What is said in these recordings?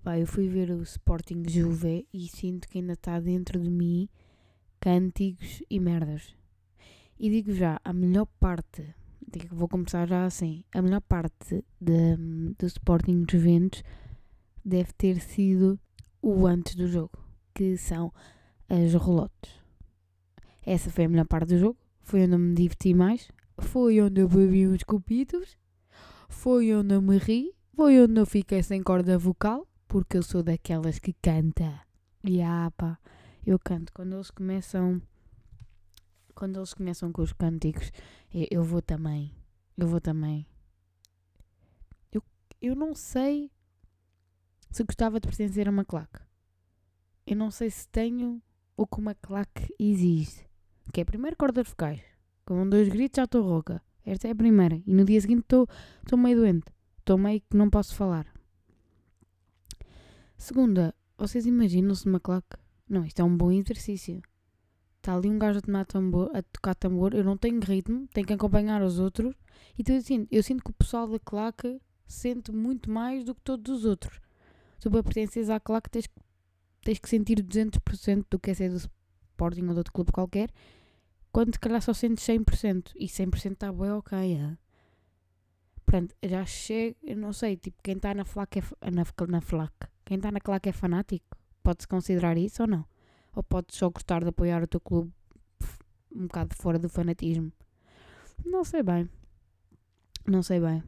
Epá, eu fui ver o Sporting Juve e sinto que ainda está dentro de mim cânticos e merdas. E digo já, a melhor parte, digo, vou começar já assim, a melhor parte de, do Sporting Juventus deve ter sido o antes do jogo, que são as relotes. Essa foi a melhor parte do jogo, foi onde eu me diverti mais, foi onde eu bebi uns copitos, foi onde eu me ri, foi onde eu fiquei sem corda vocal, porque eu sou daquelas que canta. E ah, pá, eu canto. Quando eles começam. Quando eles começam com os cânticos, eu, eu vou também. Eu vou também. Eu, eu não sei se gostava de pertencer a uma claque. Eu não sei se tenho o que uma claque exige. Que é primeiro cordas vocais. Com dois gritos já estou rouca. Esta é a primeira. E no dia seguinte estou meio doente. Estou meio que não posso falar. Segunda, vocês imaginam-se numa claque? Não, isto é um bom exercício. Está ali um gajo a, tomar tambor, a tocar tambor, eu não tenho ritmo, tenho que acompanhar os outros. Então, assim, eu sinto que o pessoal da claque sente muito mais do que todos os outros. Se para pertenceres à claque tens, tens que sentir 200% do que é ser do Sporting ou de outro clube qualquer, quando se calhar só sentes 100%. E 100% está bem ok, é? Portanto, já chego, eu não sei, tipo, quem está na flaca é, na, na flaca, quem está na claque é fanático? Pode-se considerar isso ou não? Ou podes só gostar de apoiar o teu clube um bocado fora do fanatismo? Não sei bem. Não sei bem.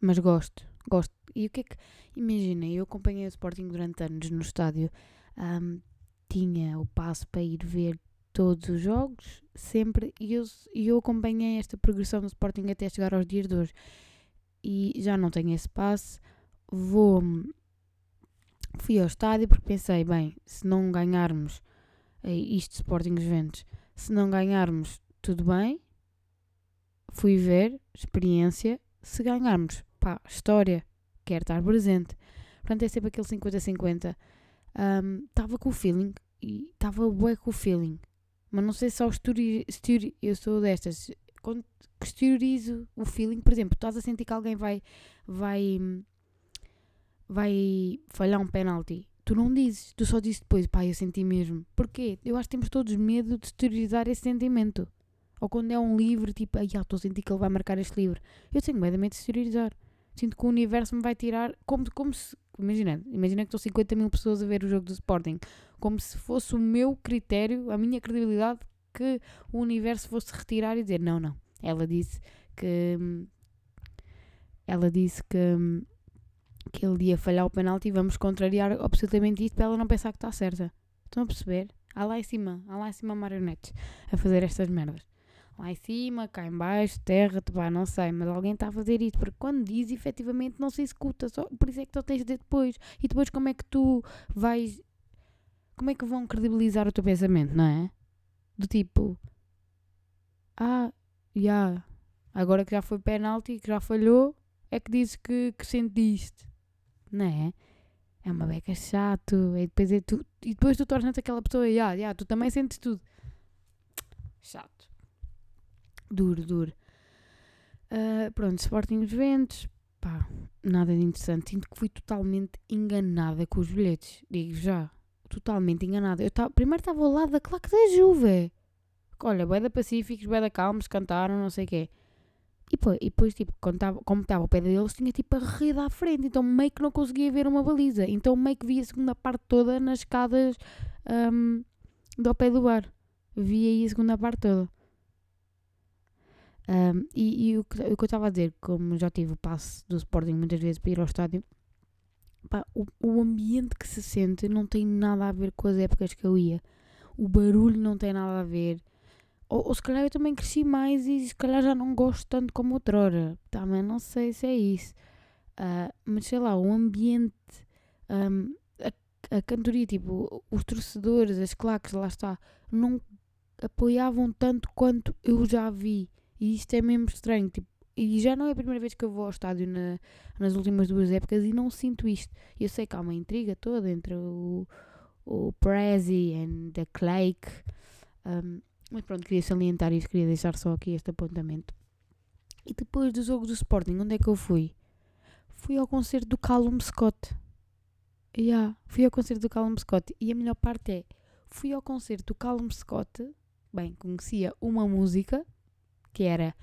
Mas gosto. Gosto. E o que é que. Imaginem, eu acompanhei o Sporting durante anos no estádio. Um, tinha o passo para ir ver todos os jogos, sempre. E eu, eu acompanhei esta progressão do Sporting até chegar aos dias de hoje. E já não tenho esse passe. Vou fui ao estádio porque pensei, bem, se não ganharmos é isto Sporting Juventus, se não ganharmos, tudo bem. Fui ver, experiência. Se ganharmos, pá, história, quero estar presente. Portanto, é sempre aquele 50-50. Estava um, com o feeling e estava bué com o feeling. Mas não sei se esturi, esturi, eu sou destas. Quando exteriorizo o feeling, por exemplo, estás a sentir que alguém vai, vai vai falhar um penalti, tu não dizes, tu só dizes depois, pá, eu senti mesmo. Porquê? Eu acho que temos todos medo de exteriorizar esse sentimento. Ou quando é um livro, tipo, ai, estou a sentir que ele vai marcar este livro. Eu tenho medo de exteriorizar. Sinto que o universo me vai tirar, como, como se, imagina, imagina que estão 50 mil pessoas a ver o jogo do Sporting, como se fosse o meu critério, a minha credibilidade, que o universo fosse retirar e dizer, não, não. Ela disse que, ela disse que que ele falhar o penalti vamos contrariar absolutamente isto para ela não pensar que está certa. Estão a perceber? Há lá em cima, há lá em cima marionetes a fazer estas merdas. Lá em cima, cá em baixo, terra, pá, não sei, mas alguém está a fazer isto, porque quando diz, efetivamente não se executa, só, por isso é que tu tens de depois. E depois como é que tu vais... Como é que vão credibilizar o teu pensamento, não é? Do tipo... Ah, já... Yeah, agora que já foi penalti, que já falhou, é que dizes que, que sentiste não é? É uma beca chato. E depois, é tu, e depois tu tornas-te aquela pessoa, e ah, yeah, tu também sentes tudo. Chato. Duro, duro. Uh, pronto, Sporting os Ventos. Pá, nada de interessante. Sinto que fui totalmente enganada com os bilhetes. Digo já. Totalmente enganada. Eu tava, primeiro estava ao lado da claque da Juve. Olha, bué da Pacíficos, bué da Calmos, cantaram, não sei o quê. E depois, e depois tipo, quando tava, como estava ao pé deles, tinha tipo a rede à frente, então meio que não conseguia ver uma baliza. Então meio que via a segunda parte toda nas escadas um, do pé do bar. Via aí a segunda parte toda. Um, e, e o, que, o que eu estava a dizer, como já tive o passe do Sporting muitas vezes para ir ao estádio, pá, o, o ambiente que se sente não tem nada a ver com as épocas que eu ia. O barulho não tem nada a ver ou, ou se calhar eu também cresci mais e se calhar já não gosto tanto como outrora. Também não sei se é isso. Uh, mas sei lá, o ambiente, um, a, a cantoria, tipo, os torcedores, as claques, lá está, não apoiavam tanto quanto eu já vi. E isto é mesmo estranho. Tipo, e já não é a primeira vez que eu vou ao estádio na, nas últimas duas épocas e não sinto isto. Eu sei que há uma intriga toda entre o, o Prezi e the Clake. Um, mas pronto, queria salientar isso, queria deixar só aqui este apontamento. E depois do jogo do Sporting, onde é que eu fui? Fui ao concerto do Callum Scott. Yeah, fui ao concerto do Callum Scott e a melhor parte é, fui ao concerto do Callum Scott, bem, conhecia uma música que era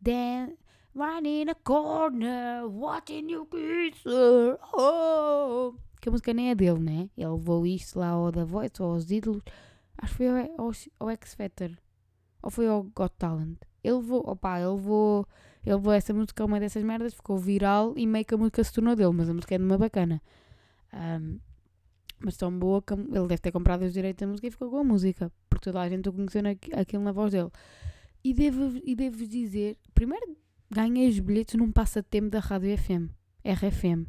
Dan, right in a corner, watching you kiss her, oh. Que a música nem é dele, né? Ele levou isto lá ao The Voice ou aos ídolos, acho que foi ao, ao, ao X Factor, ou foi ao Got Talent. Ele levou, opa, ele levou, ele levou essa música, uma dessas merdas, ficou viral e meio que a música se tornou dele, mas a música é de uma bacana. Um, mas tão boa que ele deve ter comprado os direitos da música e ficou com a música, porque toda a gente o conheceu aquilo na voz dele. E devo, e devo dizer, primeiro ganhei os bilhetes num passatempo da Rádio FM, RFM.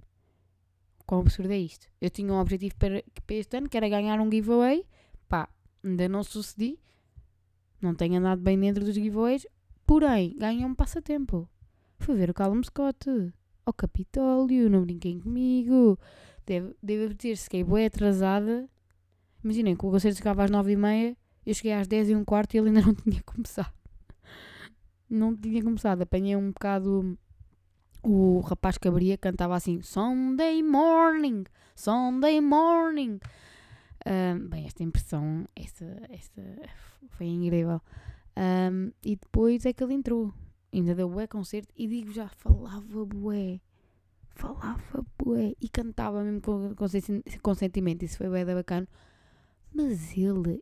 Quão absurdo é isto? Eu tinha um objetivo para, para este ano, que era ganhar um giveaway. Pá, ainda não sucedi. Não tenho andado bem dentro dos giveaways. Porém, ganhei um passatempo. Fui ver o Callum Scott, ao Capitólio, não brinquem comigo. Devo, devo dizer-se que é atrasada. Imaginem que o concerto chegava às 9h30, eu cheguei às 10 e um quarto e ele ainda não tinha começado. Não tinha começado. Apanhei um bocado o rapaz que abria, cantava assim: Sunday morning, Sunday morning. Bem, esta impressão, esta, esta foi incrível. Um, e depois é que ele entrou. Ainda deu bué concerto e digo já, falava bué falava bué e cantava mesmo com, com, sentimento, isso foi bué da bacana. Mas ele,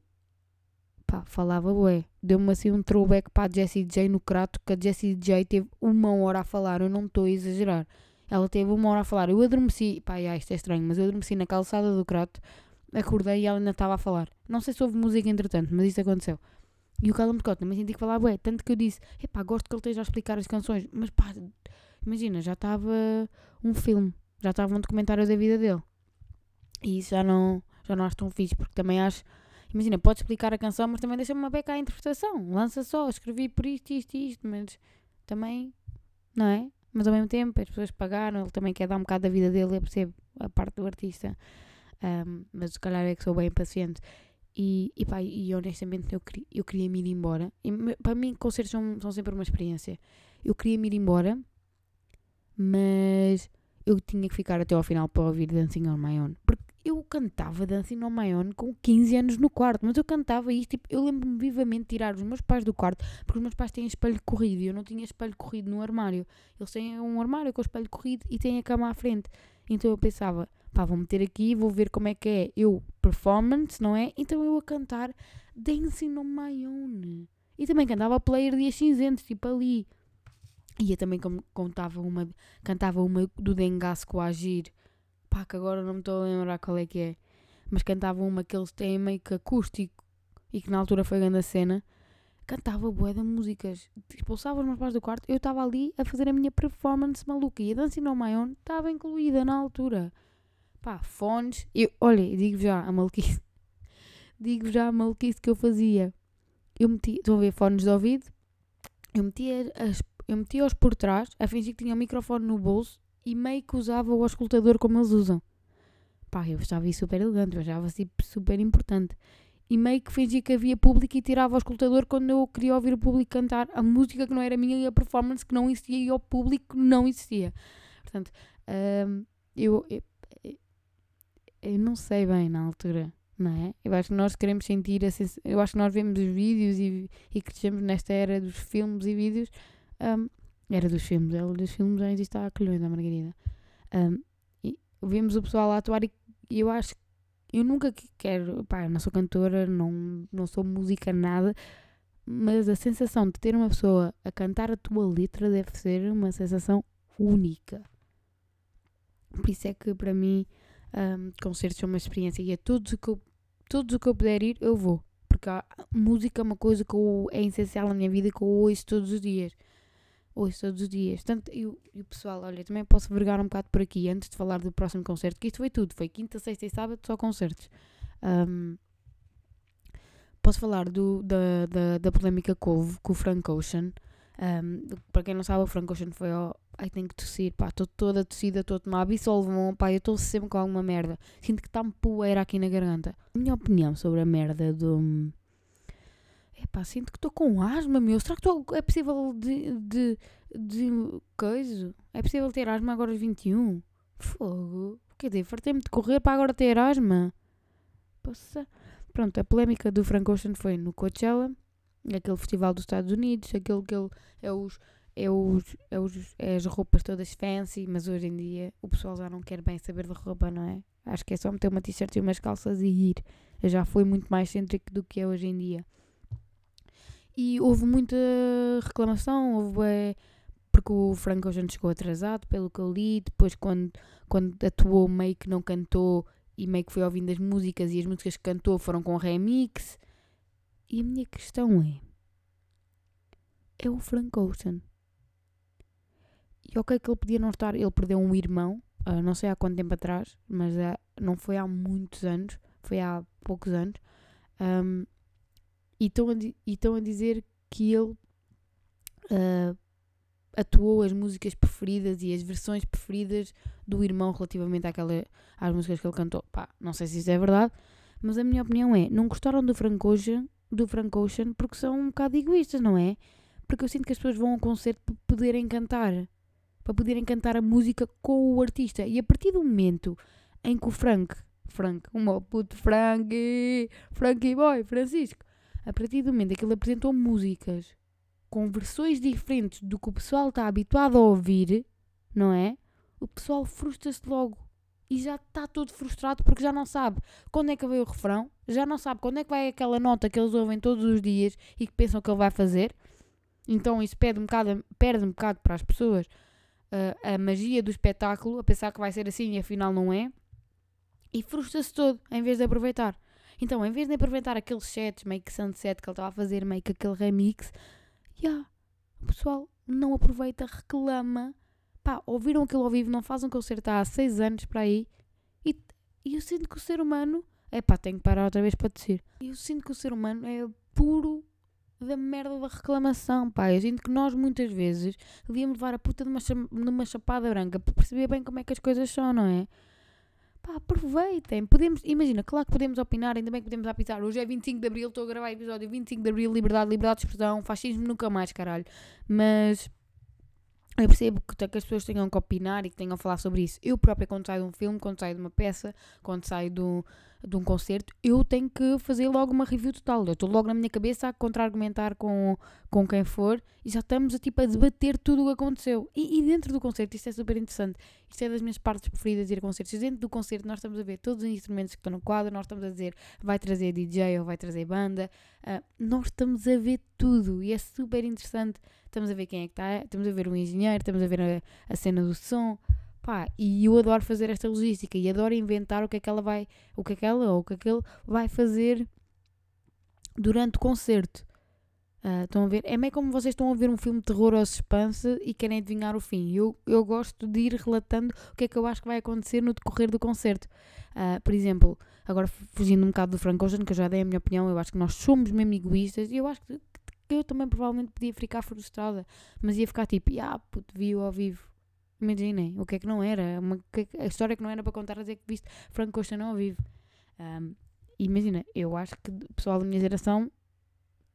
pá, falava bué. Deu-me assim um throwback para a Jessie J no Crato, que a Jessie J teve uma hora a falar, eu não estou a exagerar. Ela teve uma hora a falar. Eu adormeci, pá, já, isto é estranho, mas eu adormeci na calçada do Crato, acordei e ela ainda estava a falar. Não sei se houve música entretanto, mas isso aconteceu. E o Callum Scott também senti que falava bué, tanto que eu disse, epá, gosto que ele esteja a explicar as canções, mas pá, Imagina, já estava um filme, já estava um documentário da vida dele. E isso já não, já não acho tão fixe, porque também acho. Imagina, pode explicar a canção, mas também deixa-me uma beca à interpretação. Lança só, escrevi por isto, isto e isto, mas também, não é? Mas ao mesmo tempo as pessoas pagaram, ele também quer dar um bocado da vida dele, eu percebo a parte do artista. Um, mas se calhar é que sou bem paciente. E, e, pá, e honestamente eu, eu queria me ir embora. E, para mim, concertos são, são sempre uma experiência. Eu queria me ir embora mas eu tinha que ficar até ao final para ouvir Dancing on My Own. Porque eu cantava Dancing on My Own com 15 anos no quarto, mas eu cantava isto, tipo, eu lembro-me vivamente de tirar os meus pais do quarto, porque os meus pais têm espelho corrido e eu não tinha espelho corrido no armário. Eles têm um armário com espelho corrido e têm a cama à frente. Então eu pensava, pá, vou meter aqui, vou ver como é que é eu, performance, não é? Então eu a cantar Dancing on My Own. E também cantava Player Dias Cinzentos, tipo ali. E eu também contava uma, cantava uma do Dengaço com Agir. Pá, que agora não me estou a lembrar qual é que é. Mas cantava uma que eles têm meio que acústico e que na altura foi grande a cena. Cantava bué de músicas. Expulsava os meus pais do quarto. Eu estava ali a fazer a minha performance maluca. E a Dancing on My Own estava incluída na altura. Pá, fones. Eu, olha, digo já a maluquice. digo já a maluquice que eu fazia. Eu metia, estão a ver fones de ouvido? Eu metia as eu metia-os por trás, a fingir que tinha o microfone no bolso e meio que usava o auscultador como eles usam. Pá, eu achava isso super elegante, eu achava assim super importante. E meio que fingia que havia público e tirava o auscultador quando eu queria ouvir o público cantar a música que não era minha e a performance que não existia e o público não existia. Portanto, hum, eu, eu, eu não sei bem na altura não é? Eu acho que nós queremos sentir, a sens... eu acho que nós vemos os vídeos e, e crescemos nesta era dos filmes e vídeos um, era dos filmes, era dos filmes já existe há colhões da Margarida. Um, e vimos o pessoal a atuar e, eu acho que eu nunca quero, pá, não sou cantora, não, não sou música, nada, mas a sensação de ter uma pessoa a cantar a tua letra deve ser uma sensação única. Por isso é que para mim um, concertos são uma experiência e a todos que eu, o que eu puder ir, eu vou. Porque a música é uma coisa que eu, é essencial na minha vida que eu ouço todos os dias ouço todos os dias. Portanto, e o pessoal, olha, também posso vergar um bocado por aqui antes de falar do próximo concerto, que isto foi tudo, foi quinta, sexta e sábado, só concertos. Um, posso falar do, da, da, da polémica que houve com o Frank Ocean. Um, para quem não sabe, o Frank Ocean foi ao. Ai, tenho que tossir, pá, estou toda tossida, estou a tomar absolvon, pá, eu estou sempre com alguma merda. Sinto que está-me poeira aqui na garganta. A minha opinião sobre a merda do Epá, sinto que estou com asma, meu. Será que tô, é possível de, de, de coisa? É possível ter asma agora aos 21? Fogo. quer dizer, fartei-me de correr para agora ter Erasma. Poxa. Pronto, a polémica do Frank Ocean foi no Coachella, aquele festival dos Estados Unidos, aquele que ele é os é, os, é, os, é as roupas todas fancy, mas hoje em dia o pessoal já não quer bem saber de roupa, não é? Acho que é só meter uma t-shirt e umas calças e ir. Já foi muito mais cêntrico do que é hoje em dia. E houve muita reclamação, houve é, porque o Frank Ocean chegou atrasado, pelo que eu li, depois quando, quando atuou meio que não cantou e meio que foi ouvindo as músicas e as músicas que cantou foram com remix. E a minha questão é, é o Frank Ocean. E ok que ele podia não estar, ele perdeu um irmão, uh, não sei há quanto tempo atrás, mas uh, não foi há muitos anos, foi há poucos anos. Um, e estão a, a dizer que ele uh, atuou as músicas preferidas e as versões preferidas do irmão relativamente àquela, às músicas que ele cantou. Pá, não sei se isso é verdade, mas a minha opinião é: não gostaram do Frank Ocean, do Frank Ocean porque são um bocado egoístas, não é? Porque eu sinto que as pessoas vão a um concerto para poderem cantar, para poderem cantar a música com o artista. E a partir do momento em que o Frank, Frank, o meu puto Frank, Frankie Boy, Francisco, a partir do momento em que ele apresentou músicas com versões diferentes do que o pessoal está habituado a ouvir, não é? O pessoal frustra-se logo. E já está todo frustrado porque já não sabe quando é que veio o refrão, já não sabe quando é que vai aquela nota que eles ouvem todos os dias e que pensam que ele vai fazer. Então isso perde um bocado, perde um bocado para as pessoas uh, a magia do espetáculo, a pensar que vai ser assim e afinal não é. E frustra-se todo em vez de aproveitar. Então, em vez de aproveitar aqueles sets, meio que sunset que ele estava a fazer, meio que aquele remix, yeah, o pessoal não aproveita, reclama. Pá, ouviram aquilo ao vivo, não fazem concerto há seis anos para aí. E, e eu sinto que o ser humano. É pá, tenho que parar outra vez para descer. Eu sinto que o ser humano é puro da merda da reclamação, pá. Eu sinto que nós muitas vezes devíamos levar a puta numa, chapada branca para perceber bem como é que as coisas são, não é? Pá, aproveitem. Podemos, imagina, claro que podemos opinar, ainda bem que podemos apitar. Hoje é 25 de Abril, estou a gravar episódio 25 de Abril, liberdade, liberdade de expressão, fascismo nunca mais, caralho. Mas eu percebo que, que as pessoas tenham que opinar e que tenham a falar sobre isso. Eu própria, quando saio de um filme, quando saio de uma peça, quando saio um, de um concerto, eu tenho que fazer logo uma review total. Eu estou logo na minha cabeça a contra-argumentar com, com quem for e já estamos a, tipo, a debater tudo o que aconteceu. E, e, dentro do concerto, isto é super interessante, isto é das minhas partes preferidas ir a concertos. E dentro do concerto, nós estamos a ver todos os instrumentos que estão no quadro, nós estamos a dizer vai trazer DJ ou vai trazer banda, uh, nós estamos a ver tudo e é super interessante. Estamos a ver quem é que está, estamos a ver o engenheiro, estamos a ver a, a cena do som. Pá, e eu adoro fazer esta logística e adoro inventar o que é que ela vai, o que é que ela ou o que é que ele vai fazer durante o concerto. Uh, estão a ver? É meio como vocês estão a ver um filme de terror ou suspense e querem adivinhar o fim. Eu, eu gosto de ir relatando o que é que eu acho que vai acontecer no decorrer do concerto. Uh, por exemplo, agora fugindo um bocado do Frank Ocean, que eu já dei a minha opinião, eu acho que nós somos mesmo egoístas e eu acho que, que eu também provavelmente podia ficar frustrada, mas ia ficar tipo, ah, puto, vi-o ao vivo. Imaginem, o que é que não era? Uma, a história que não era para contar a dizer que viste Frank Ocean ao vivo. Um, imagina, eu acho que o pessoal da minha geração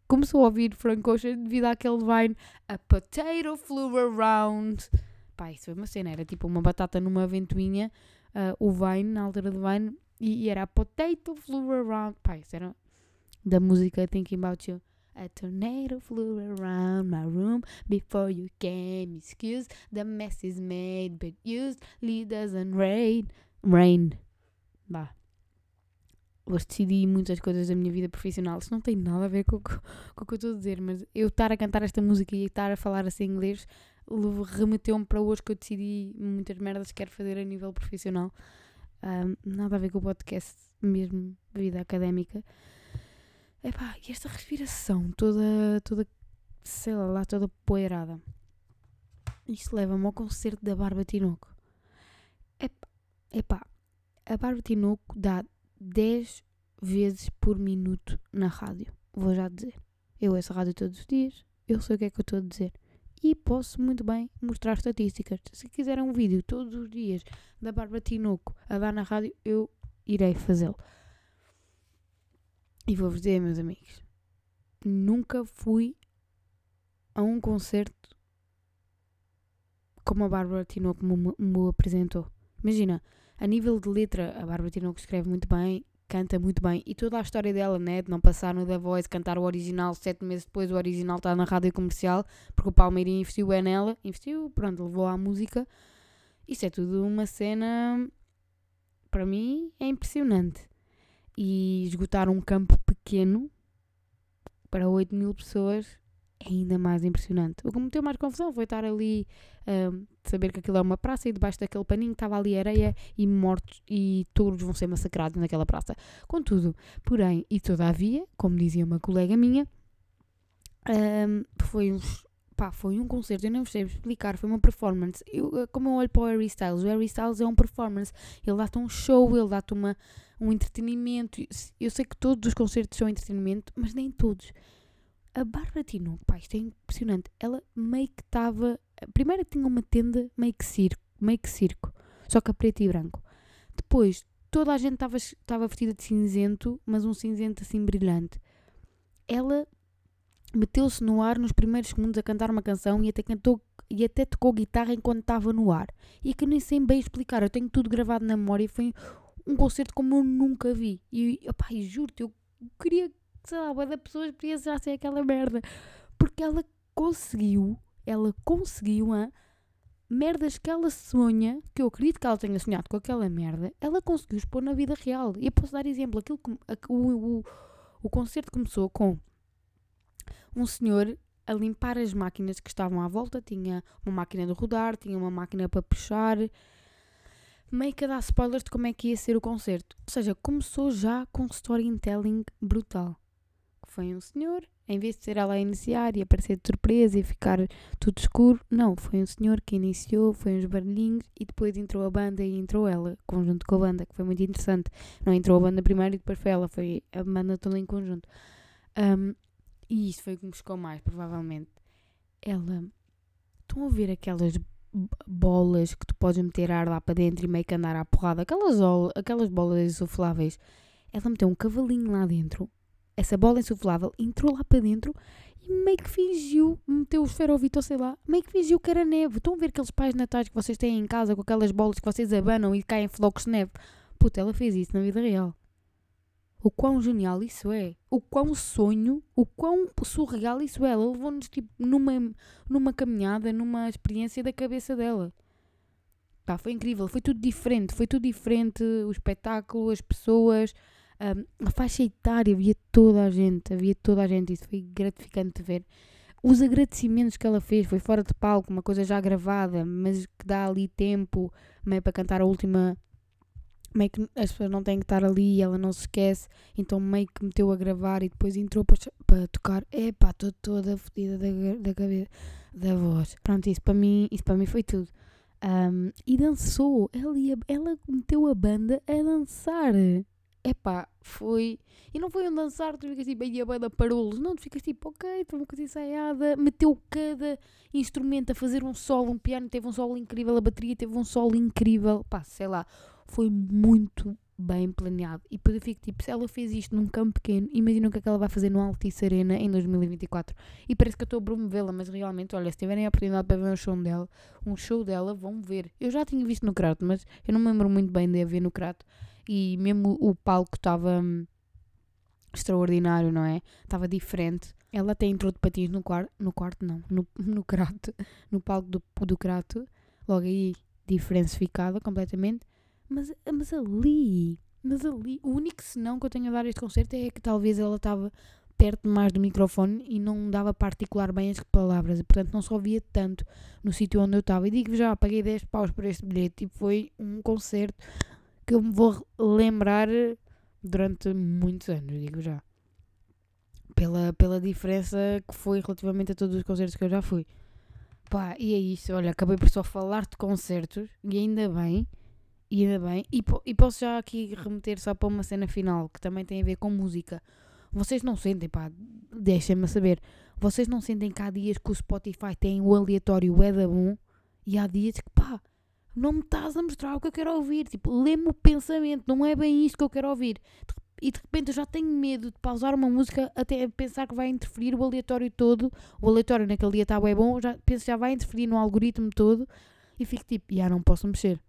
começou a ouvir Frank Ocean devido àquele Vine A Potato Flew Around. Pá, isso foi uma cena, era tipo uma batata numa ventoinha, uh, o Vine, na altura do Vine, e, e, era A Potato Flew Around. Pá, isso era da música Thinking About You. A tornado flew around my room before you came. Excuse the mess is made, but usually doesn't rain. Rain. Bah. Hoje decidi muitas coisas da minha vida profissional. Isso não tem nada a ver com, com, com o que eu estou a dizer, mas eu estar a cantar esta música e estar a falar assim inglês remeteu-me para hoje que eu decidi muitas merdas que quero fazer a nível profissional. Um, nada a ver com o podcast, mesmo vida académica. Epá, e esta respiração toda, toda, sei lá, toda poeirada. Isto leva-me ao concerto da Barba Tinoco. Epá, epá, a Barba Tinoco dá 10 vezes por minuto na rádio. Vou já dizer. Eu ouço a rádio todos os dias, eu sei o que é que eu estou a dizer. E posso muito bem mostrar estatísticas. Se quiserem um vídeo todos os dias da Bárbara Tinoco a dar na rádio, eu irei fazê-lo. E vou-vos dizer, meus amigos, nunca fui a um concerto como a Bárbara Tinoco me, me apresentou. Imagina, a nível de letra, a Bárbara Tinoco escreve muito bem, canta muito bem. E toda a história dela, né, de não passar no The Voice, cantar o original, sete meses depois o original está na rádio comercial, porque o Palmeirinho investiu é nela, investiu, pronto, levou à música. Isso é tudo uma cena, para mim, é impressionante. E esgotar um campo pequeno para 8 mil pessoas é ainda mais impressionante. O que me mais confusão foi estar ali, um, saber que aquilo é uma praça e debaixo daquele paninho estava ali areia e mortos e touros vão ser massacrados naquela praça. Contudo, porém, e todavia, como dizia uma colega minha, um, foi uns. Pá, foi um concerto, eu não sei explicar, foi uma performance. Eu, como eu olho para o Harry Styles, o Harry Styles é um performance. Ele dá-te um show, ele dá-te uma, um entretenimento. Eu sei que todos os concertos são entretenimento, mas nem todos a Bárbara Tinoco, pá, isto é impressionante. Ela meio que estava. Primeiro tinha uma tenda meio que circo, meio que circo, só que a preto e branco. Depois, toda a gente estava vestida de cinzento, mas um cinzento assim brilhante. Ela meteu-se no ar nos primeiros segundos a cantar uma canção e até cantou e até tocou guitarra enquanto estava no ar. E que nem sei bem explicar, eu tenho tudo gravado na memória e foi um concerto como eu nunca vi. E, opá, juro-te, eu queria sei lá, boa da pessoas ser aquela merda. Porque ela conseguiu, ela conseguiu a merdas que ela sonha, que eu acredito que ela tenha sonhado com aquela merda, ela conseguiu expor na vida real. E eu posso dar exemplo, aquilo que, o, o, o concerto começou com um senhor a limpar as máquinas que estavam à volta, tinha uma máquina de rodar, tinha uma máquina para puxar, meio que a dar spoilers de como é que ia ser o concerto. Ou seja, começou já com storytelling brutal foi um senhor, em vez de ser ela a iniciar e aparecer de surpresa e ficar tudo escuro, não, foi um senhor que iniciou, foi uns barulhinhos e depois entrou a banda e entrou ela, conjunto com a banda, que foi muito interessante. Não entrou a banda primeiro e depois foi ela, foi a banda toda em conjunto. Um, e isso foi o que me chocou mais, provavelmente. Ela. Estão a ver aquelas bolas que tu podes meter ar lá para dentro e meio que andar à porrada, aquelas, aquelas bolas insufláveis. Ela meteu um cavalinho lá dentro essa bola insuflável entrou lá para dentro e meio que fingiu, meteu o esferovite ou sei lá, meio que fingiu que era neve. Estão a ver aqueles pais natais que vocês têm em casa com aquelas bolas que vocês abanam e caem flocos de neve? Puta, ela fez isso na vida real. O quão genial isso é. O quão sonho, o quão surreal isso é. Ela levou-nos tipo numa, numa caminhada, numa experiência da cabeça dela. Pá, foi incrível, foi tudo diferente, foi tudo diferente, o espetáculo, as pessoas, um, a faixa etária, havia toda a gente, havia toda a gente, isso foi gratificante de ver. Os agradecimentos que ela fez foi fora de palco, uma coisa já gravada, mas que dá ali tempo meio para cantar a última. Meio que as pessoas não têm que estar ali e ela não se esquece, então meio que meteu a gravar e depois entrou para, para tocar. Epá, estou toda fodida da, da cabeça, da voz. Pronto, isso para mim, isso para mim foi tudo. Um, e dançou, ela, ia, ela meteu a banda a dançar epá, foi. E não foi um dançar, tu ficas tipo, aí a banda parolos. Não, tu ficas tipo, ok, foi uma coisa ensaiada. Meteu cada instrumento a fazer um solo. Um piano teve um solo incrível, a bateria teve um solo incrível. Pá, sei lá, foi muito bem planeado. E depois eu fico tipo, se ela fez isto num campo pequeno, imagina o que é que ela vai fazer no Altice Arena em 2024. E parece que eu estou a promovê-la, mas realmente, olha, se tiverem a oportunidade para ver um show dela, um show dela, vão ver. Eu já tinha visto no Crato, mas eu não me lembro muito bem de a ver no Crato e mesmo o palco estava hum, extraordinário, não é? Estava diferente. Ela até entrou de patins no quarto, no quarto não, no, no crato, no palco do, do crato, logo aí diferencificada completamente, mas, mas ali, mas ali, o único senão que eu tenho a dar a este concerto é que talvez ela estava perto mais do microfone e não dava para articular bem as palavras, e portanto não só ouvia tanto no sítio onde eu estava. E digo já, paguei 10 paus por este bilhete e foi um concerto que eu me vou lembrar durante muitos anos, digo já. Pela, pela diferença que foi relativamente a todos os concertos que eu já fui. Pá, e é isso. Olha, acabei por só falar de concertos e ainda bem. E ainda bem. E, e posso já aqui remeter só para uma cena final que também tem a ver com música. Vocês não sentem, pá, deixem-me saber. Vocês não sentem que há dias que o Spotify tem o aleatório é da bom e há dias que, pá, não me estás a mostrar o que eu quero ouvir. Tipo, lê-me o pensamento, não é bem isto que eu quero ouvir. E de repente eu já tenho medo de pausar uma música até pensar que vai interferir o aleatório todo. O aleatório naquele dia está bem bom, já penso já vai interferir no algoritmo todo e fico tipo, já não posso mexer.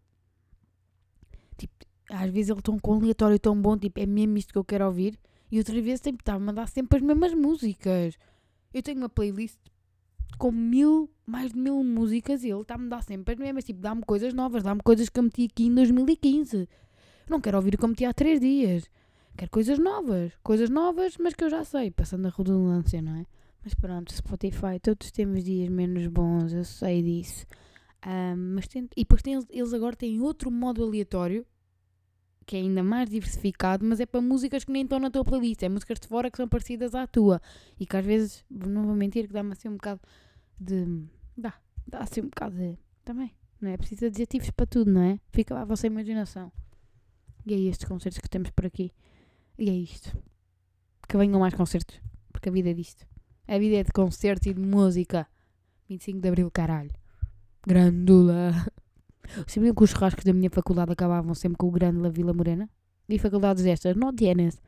Tipo, às vezes ele tão com um aleatório tão bom, tipo, é mesmo isto que eu quero ouvir. E outra vez sempre está a mandar sempre as mesmas músicas. Eu tenho uma playlist com mil, mais de mil músicas e ele está a dar sempre as mesmas. Tipo, dá-me coisas novas, dá-me coisas que eu meti aqui em 2015. Eu não quero ouvir o que eu meti há três dias. Quero coisas novas. Coisas novas, mas que eu já sei. Passando a redundância, não é? Mas pronto, Spotify, todos temos dias menos bons, eu sei disso. Mas tem, e depois tem, eles agora têm outro modo aleatório que é ainda mais diversificado, mas é para músicas que nem estão na tua playlist, é músicas de fora que são parecidas à tua e que às vezes, não vou mentir, que dá-me assim um bocado de. dá, dá assim um bocado de. também, não é? Precisa de adjetivos para tudo, não é? Fica lá a vossa imaginação. E é estes concertos que temos por aqui. E é isto. Que venham mais concertos, porque a vida é disto. A vida é de concertos e de música. 25 de Abril, caralho. Grandula. Sabiam que os churrascos da minha faculdade acabavam sempre com o Grande La Vila Morena? E faculdades estas, não tienes.